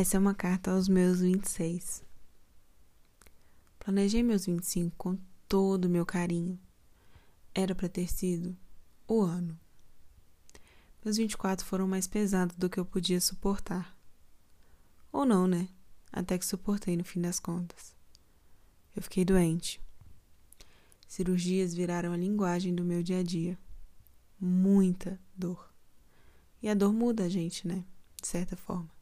Essa é uma carta aos meus 26. Planejei meus 25 com todo o meu carinho. Era para ter sido o ano. Meus 24 foram mais pesados do que eu podia suportar. Ou não, né? Até que suportei no fim das contas. Eu fiquei doente. Cirurgias viraram a linguagem do meu dia a dia. Muita dor. E a dor muda a gente, né? De certa forma.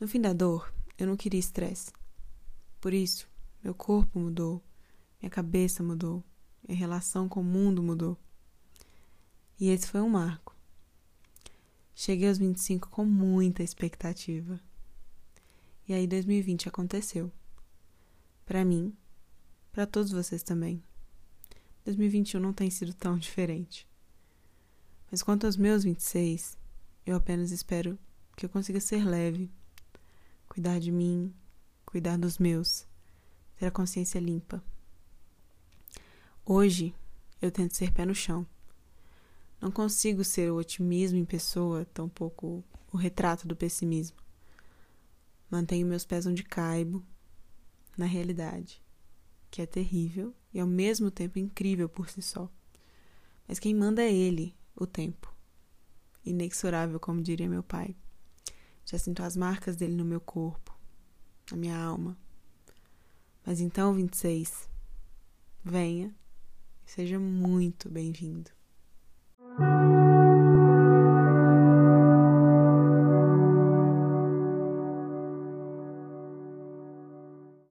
No fim da dor, eu não queria estresse. Por isso, meu corpo mudou, minha cabeça mudou, minha relação com o mundo mudou. E esse foi um marco. Cheguei aos 25 com muita expectativa. E aí 2020 aconteceu. Para mim, para todos vocês também. 2021 não tem sido tão diferente. Mas quanto aos meus 26, eu apenas espero que eu consiga ser leve cuidar de mim, cuidar dos meus, ter a consciência limpa. Hoje eu tento ser pé no chão. Não consigo ser o otimismo em pessoa, tampouco o retrato do pessimismo. Mantenho meus pés onde caibo, na realidade, que é terrível e ao mesmo tempo incrível por si só. Mas quem manda é ele, o tempo. Inexorável, como diria meu pai. Já sinto as marcas dele no meu corpo, na minha alma. Mas então, 26, venha e seja muito bem-vindo.